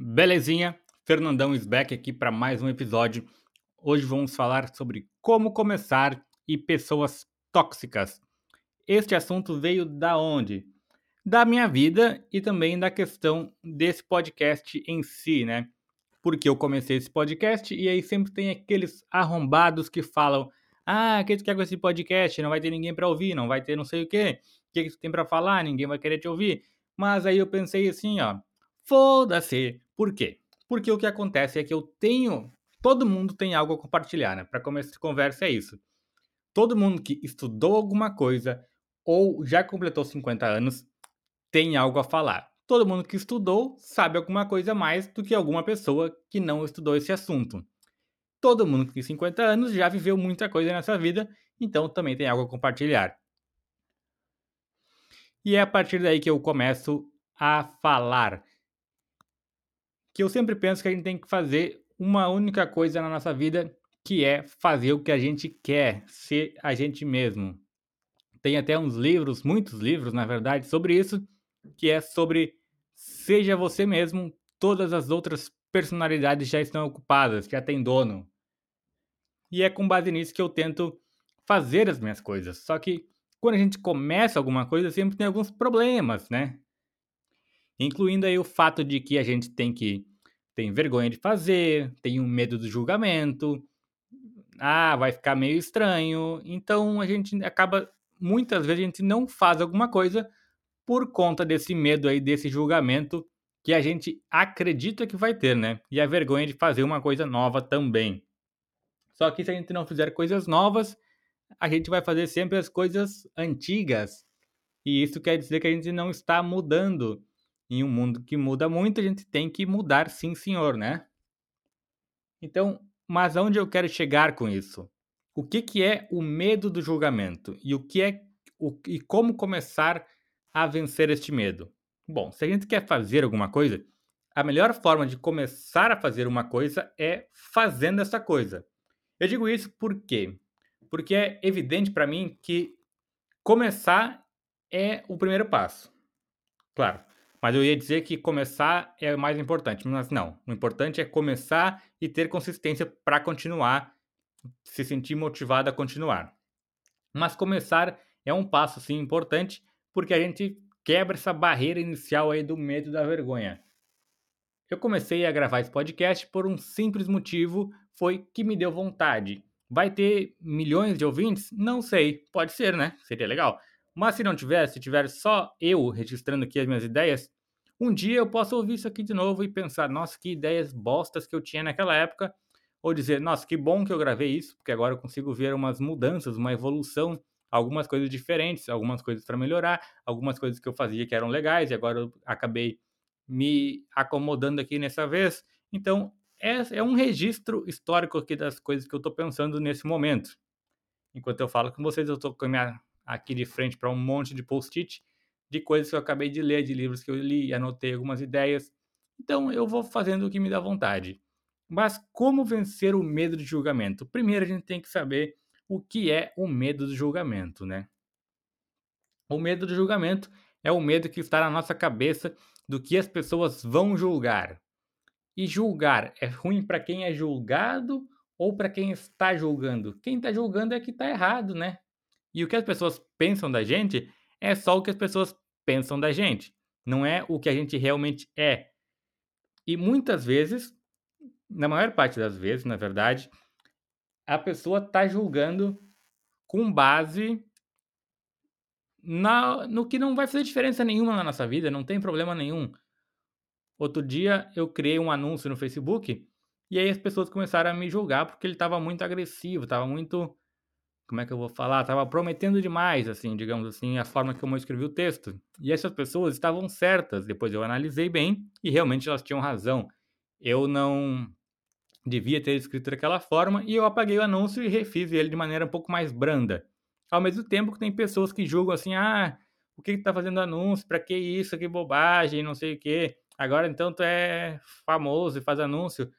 Belezinha? Fernandão Sbeck aqui para mais um episódio. Hoje vamos falar sobre como começar e pessoas tóxicas. Este assunto veio da onde? Da minha vida e também da questão desse podcast em si, né? Porque eu comecei esse podcast e aí sempre tem aqueles arrombados que falam: "Ah, o que tu quer com esse podcast? Não vai ter ninguém para ouvir, não vai ter não sei o quê. O que, que tu tem para falar? Ninguém vai querer te ouvir". Mas aí eu pensei assim, ó, foda-se. Por quê? Porque o que acontece é que eu tenho. Todo mundo tem algo a compartilhar, né? Para começar de conversa é isso. Todo mundo que estudou alguma coisa ou já completou 50 anos tem algo a falar. Todo mundo que estudou sabe alguma coisa mais do que alguma pessoa que não estudou esse assunto. Todo mundo que tem 50 anos já viveu muita coisa nessa vida, então também tem algo a compartilhar. E é a partir daí que eu começo a falar. Que eu sempre penso que a gente tem que fazer uma única coisa na nossa vida, que é fazer o que a gente quer, ser a gente mesmo. Tem até uns livros, muitos livros, na verdade, sobre isso, que é sobre seja você mesmo, todas as outras personalidades já estão ocupadas, já tem dono. E é com base nisso que eu tento fazer as minhas coisas. Só que quando a gente começa alguma coisa, sempre tem alguns problemas, né? Incluindo aí o fato de que a gente tem que tem vergonha de fazer, tem um medo do julgamento, ah, vai ficar meio estranho. Então a gente acaba muitas vezes a gente não faz alguma coisa por conta desse medo aí desse julgamento que a gente acredita que vai ter, né? E a vergonha de fazer uma coisa nova também. Só que se a gente não fizer coisas novas, a gente vai fazer sempre as coisas antigas. E isso quer dizer que a gente não está mudando. Em um mundo que muda muito, a gente tem que mudar, sim, senhor, né? Então, mas aonde eu quero chegar com isso? O que, que é o medo do julgamento? E o que é o, e como começar a vencer este medo? Bom, se a gente quer fazer alguma coisa, a melhor forma de começar a fazer uma coisa é fazendo essa coisa. Eu digo isso porque porque é evidente para mim que começar é o primeiro passo. Claro, mas eu ia dizer que começar é o mais importante, mas não. O importante é começar e ter consistência para continuar, se sentir motivado a continuar. Mas começar é um passo sim importante, porque a gente quebra essa barreira inicial aí do medo da vergonha. Eu comecei a gravar esse podcast por um simples motivo, foi que me deu vontade. Vai ter milhões de ouvintes? Não sei. Pode ser, né? Seria legal. Mas se não tiver, se tiver só eu registrando aqui as minhas ideias, um dia eu posso ouvir isso aqui de novo e pensar, nossa, que ideias bostas que eu tinha naquela época. Ou dizer, nossa, que bom que eu gravei isso, porque agora eu consigo ver umas mudanças, uma evolução, algumas coisas diferentes, algumas coisas para melhorar, algumas coisas que eu fazia que eram legais e agora eu acabei me acomodando aqui nessa vez. Então, é, é um registro histórico aqui das coisas que eu estou pensando nesse momento. Enquanto eu falo com vocês, eu estou aqui de frente para um monte de post-it de coisas que eu acabei de ler, de livros que eu li, anotei algumas ideias. Então eu vou fazendo o que me dá vontade. Mas como vencer o medo de julgamento? Primeiro a gente tem que saber o que é o medo do julgamento, né? O medo do julgamento é o medo que está na nossa cabeça do que as pessoas vão julgar. E julgar é ruim para quem é julgado ou para quem está julgando? Quem está julgando é que está errado, né? E o que as pessoas pensam da gente é só o que as pessoas pensam da gente, não é o que a gente realmente é. E muitas vezes, na maior parte das vezes, na verdade, a pessoa está julgando com base na, no que não vai fazer diferença nenhuma na nossa vida, não tem problema nenhum. Outro dia eu criei um anúncio no Facebook e aí as pessoas começaram a me julgar porque ele estava muito agressivo, estava muito. Como é que eu vou falar? Estava prometendo demais, assim, digamos assim, a forma como eu escrevi o texto. E essas pessoas estavam certas. Depois eu analisei bem e realmente elas tinham razão. Eu não devia ter escrito daquela forma e eu apaguei o anúncio e refiz ele de maneira um pouco mais branda. Ao mesmo tempo que tem pessoas que julgam assim: ah, o que, que tá fazendo anúncio? Para que isso? Que bobagem, não sei o quê. Agora então tu é famoso e faz anúncio.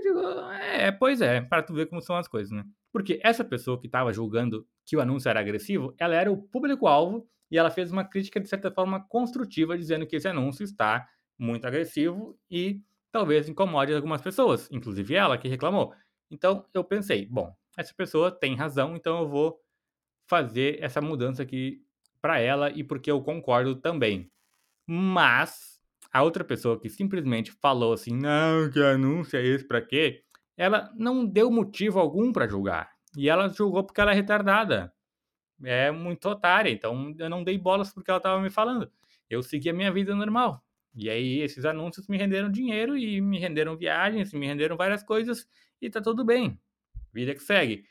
Eu digo, é, pois é, para tu ver como são as coisas, né? Porque essa pessoa que estava julgando que o anúncio era agressivo, ela era o público-alvo e ela fez uma crítica de certa forma construtiva, dizendo que esse anúncio está muito agressivo e talvez incomode algumas pessoas, inclusive ela que reclamou. Então eu pensei, bom, essa pessoa tem razão, então eu vou fazer essa mudança aqui para ela e porque eu concordo também. Mas a outra pessoa que simplesmente falou assim: "Não, que anúncio é esse para quê?", ela não deu motivo algum para julgar. E ela julgou porque ela é retardada. É muito otária, então eu não dei bolas porque ela estava me falando. Eu segui a minha vida normal. E aí esses anúncios me renderam dinheiro e me renderam viagens, me renderam várias coisas e tá tudo bem. Vida que segue.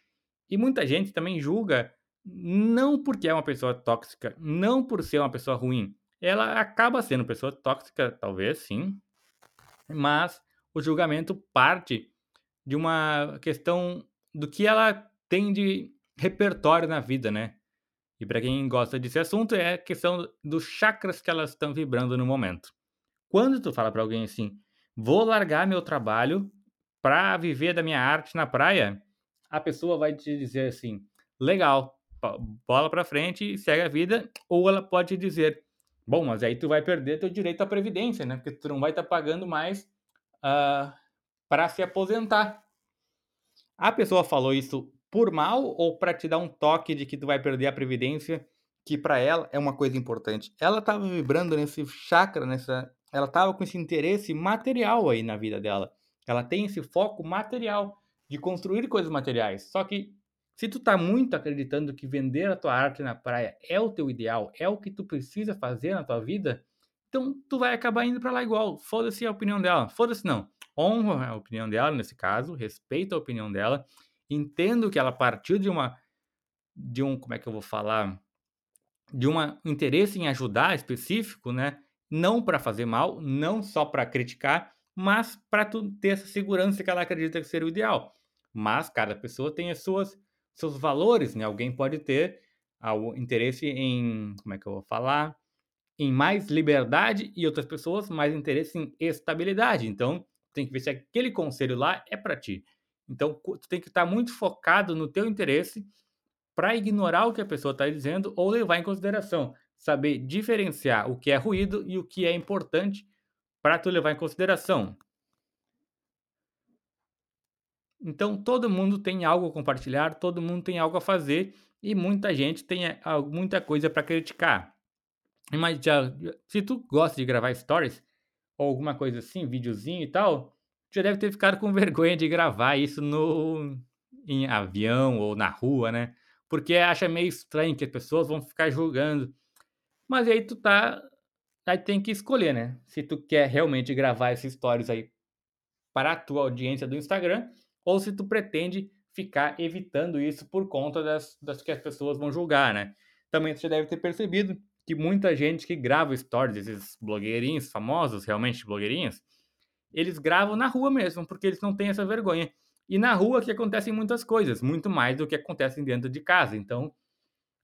E muita gente também julga não porque é uma pessoa tóxica, não por ser uma pessoa ruim. Ela acaba sendo pessoa tóxica, talvez sim, mas o julgamento parte de uma questão do que ela tem de repertório na vida, né? E para quem gosta desse assunto, é a questão dos chakras que elas estão vibrando no momento. Quando tu fala para alguém assim, vou largar meu trabalho para viver da minha arte na praia, a pessoa vai te dizer assim, legal, bola para frente segue a vida, ou ela pode dizer, bom, mas aí tu vai perder teu direito à previdência, né? Porque tu não vai estar tá pagando mais uh, ah, para se aposentar. A pessoa falou isso por mal ou para te dar um toque de que tu vai perder a previdência, que para ela é uma coisa importante. Ela estava vibrando nesse chakra, nessa, ela estava com esse interesse material aí na vida dela. Ela tem esse foco material de construir coisas materiais. Só que se tu tá muito acreditando que vender a tua arte na praia é o teu ideal, é o que tu precisa fazer na tua vida, então tu vai acabar indo para lá igual. Foda-se a opinião dela. Foda-se não. Honra a opinião dela nesse caso, respeita a opinião dela, entendo que ela partiu de uma de um, como é que eu vou falar, de um interesse em ajudar específico, né? Não para fazer mal, não só para criticar, mas para tu ter essa segurança que ela acredita que seria o ideal. Mas cada pessoa tem as suas seus valores, né? Alguém pode ter o interesse em, como é que eu vou falar, em mais liberdade e outras pessoas mais interesse em estabilidade. Então, tem que ver se aquele conselho lá é para ti. Então, tu tem que estar tá muito focado no teu interesse para ignorar o que a pessoa está dizendo ou levar em consideração, saber diferenciar o que é ruído e o que é importante para tu levar em consideração. Então todo mundo tem algo a compartilhar, todo mundo tem algo a fazer e muita gente tem eh, muita coisa para criticar. Mas já, se tu gosta de gravar stories ou alguma coisa assim, videozinho e tal, já deve ter ficado com vergonha de gravar isso no em avião ou na rua, né? Porque acha meio estranho que as pessoas vão ficar julgando. Mas aí tu tá aí tem que escolher, né? Se tu quer realmente gravar esses stories aí para a tua audiência do Instagram ou se tu pretende ficar evitando isso por conta das, das que as pessoas vão julgar, né? Também você deve ter percebido que muita gente que grava stories, esses blogueirinhos famosos, realmente blogueirinhos, eles gravam na rua mesmo, porque eles não têm essa vergonha. E na rua que acontecem muitas coisas, muito mais do que acontecem dentro de casa. Então,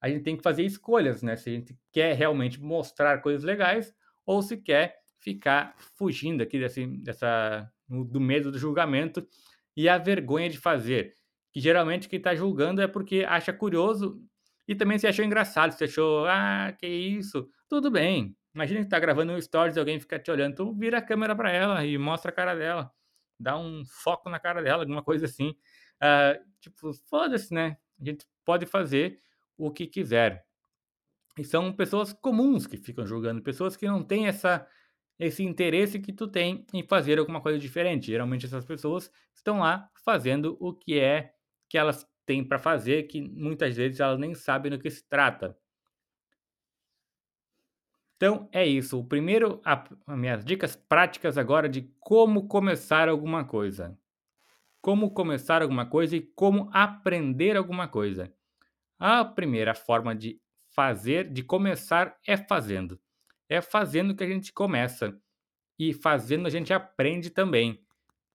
a gente tem que fazer escolhas, né? Se a gente quer realmente mostrar coisas legais ou se quer ficar fugindo aqui desse, dessa, do medo do julgamento e a vergonha de fazer. Que geralmente quem está julgando é porque acha curioso e também se achou engraçado, se achou, ah, que isso, tudo bem. Imagina que tá gravando um stories e alguém fica te olhando, tu vira a câmera para ela e mostra a cara dela, dá um foco na cara dela, alguma coisa assim. Uh, tipo, foda-se, né? A gente pode fazer o que quiser. E são pessoas comuns que ficam julgando, pessoas que não têm essa esse interesse que tu tem em fazer alguma coisa diferente. Geralmente essas pessoas estão lá fazendo o que é que elas têm para fazer, que muitas vezes elas nem sabem do que se trata. Então é isso. O primeiro, a, as minhas dicas práticas agora de como começar alguma coisa. Como começar alguma coisa e como aprender alguma coisa. A primeira forma de fazer, de começar, é fazendo é fazendo que a gente começa. E fazendo a gente aprende também.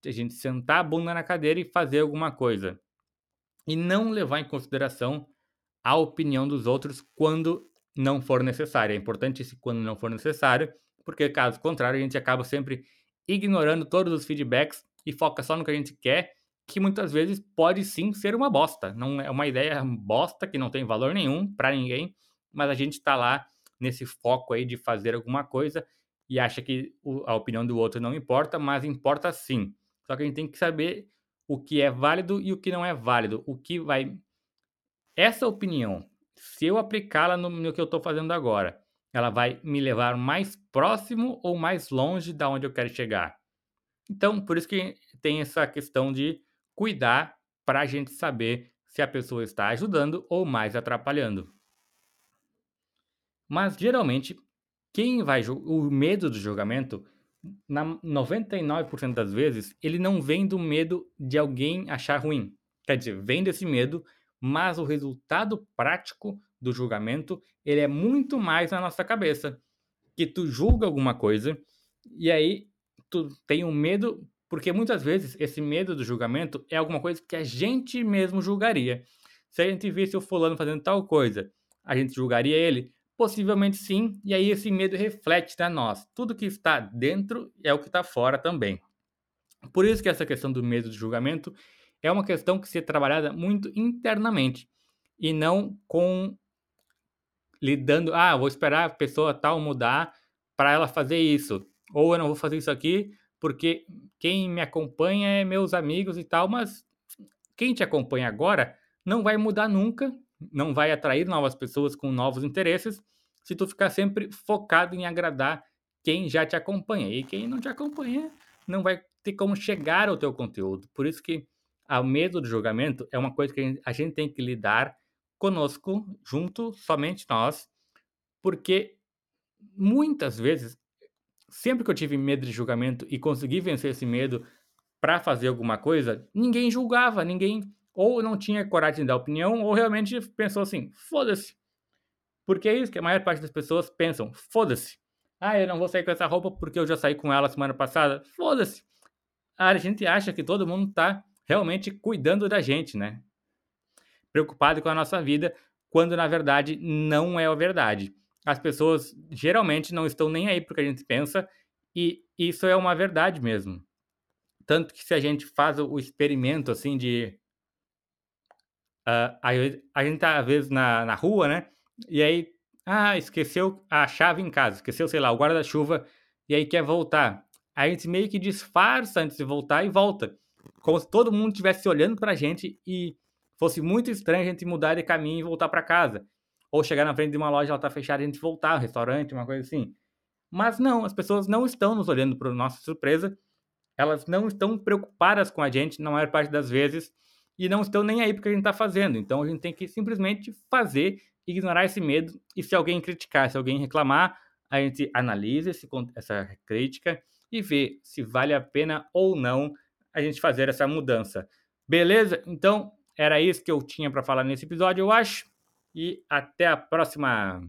A gente sentar a bunda na cadeira e fazer alguma coisa. E não levar em consideração a opinião dos outros quando não for necessário. É importante isso quando não for necessário, porque caso contrário, a gente acaba sempre ignorando todos os feedbacks e foca só no que a gente quer, que muitas vezes pode sim ser uma bosta. Não é uma ideia bosta que não tem valor nenhum para ninguém, mas a gente está lá nesse foco aí de fazer alguma coisa e acha que a opinião do outro não importa, mas importa sim. Só que a gente tem que saber o que é válido e o que não é válido. O que vai. Essa opinião, se eu aplicá-la no, no, que eu estou fazendo agora, ela vai me levar mais próximo ou mais longe da onde eu quero chegar. Então, por isso que tem essa questão de cuidar para a gente saber se a pessoa está ajudando ou mais atrapalhando. Mas geralmente, quem vai o medo do julgamento, na 99% das vezes, ele não vem do medo de alguém achar ruim. Quer dizer, vem desse medo, mas o resultado prático do julgamento, ele é muito mais na nossa cabeça. Que tu julga alguma coisa e aí tu tem um medo, porque muitas vezes esse medo do julgamento é alguma coisa que a gente mesmo julgaria. Se a gente visse o fulano fazendo tal coisa, a gente julgaria ele? Possivelmente sim, e aí esse medo reflete na nós. Tudo que está dentro é o que está fora também. Por isso que essa questão do medo de julgamento é uma questão que se é trabalhada muito internamente e não com lidando, ah, vou esperar a pessoa tal mudar para ela fazer isso, ou eu não vou fazer isso aqui porque quem me acompanha é meus amigos e tal, mas quem te acompanha agora não vai mudar nunca não vai atrair novas pessoas com novos interesses se tu ficar sempre focado em agradar quem já te acompanha. E quem não te acompanha não vai ter como chegar ao teu conteúdo. Por isso que o medo do julgamento é uma coisa que a gente tem que lidar conosco, junto, somente nós, porque muitas vezes, sempre que eu tive medo de julgamento e consegui vencer esse medo para fazer alguma coisa, ninguém julgava, ninguém ou não tinha coragem de dar opinião, ou realmente pensou assim: foda-se. Porque é isso que a maior parte das pessoas pensam: foda-se. Ah, eu não vou sair com essa roupa porque eu já saí com ela semana passada. Foda-se. A gente acha que todo mundo tá realmente cuidando da gente, né? Preocupado com a nossa vida, quando na verdade não é a verdade. As pessoas geralmente não estão nem aí porque a gente pensa, e isso é uma verdade mesmo. Tanto que se a gente faz o experimento assim de Uh, a gente tá, às vezes, na, na rua, né? E aí, ah, esqueceu a chave em casa, esqueceu, sei lá, o guarda-chuva, e aí quer voltar. A gente meio que disfarça antes de voltar e volta. Como se todo mundo estivesse olhando pra gente e fosse muito estranho a gente mudar de caminho e voltar para casa. Ou chegar na frente de uma loja, ela tá fechada a gente voltar, um restaurante, uma coisa assim. Mas não, as pessoas não estão nos olhando para nossa surpresa, elas não estão preocupadas com a gente na maior parte das vezes e não estão nem aí porque a gente está fazendo. Então a gente tem que simplesmente fazer, ignorar esse medo e se alguém criticar, se alguém reclamar, a gente analisa esse, essa crítica e vê se vale a pena ou não a gente fazer essa mudança. Beleza? Então era isso que eu tinha para falar nesse episódio, eu acho. E até a próxima.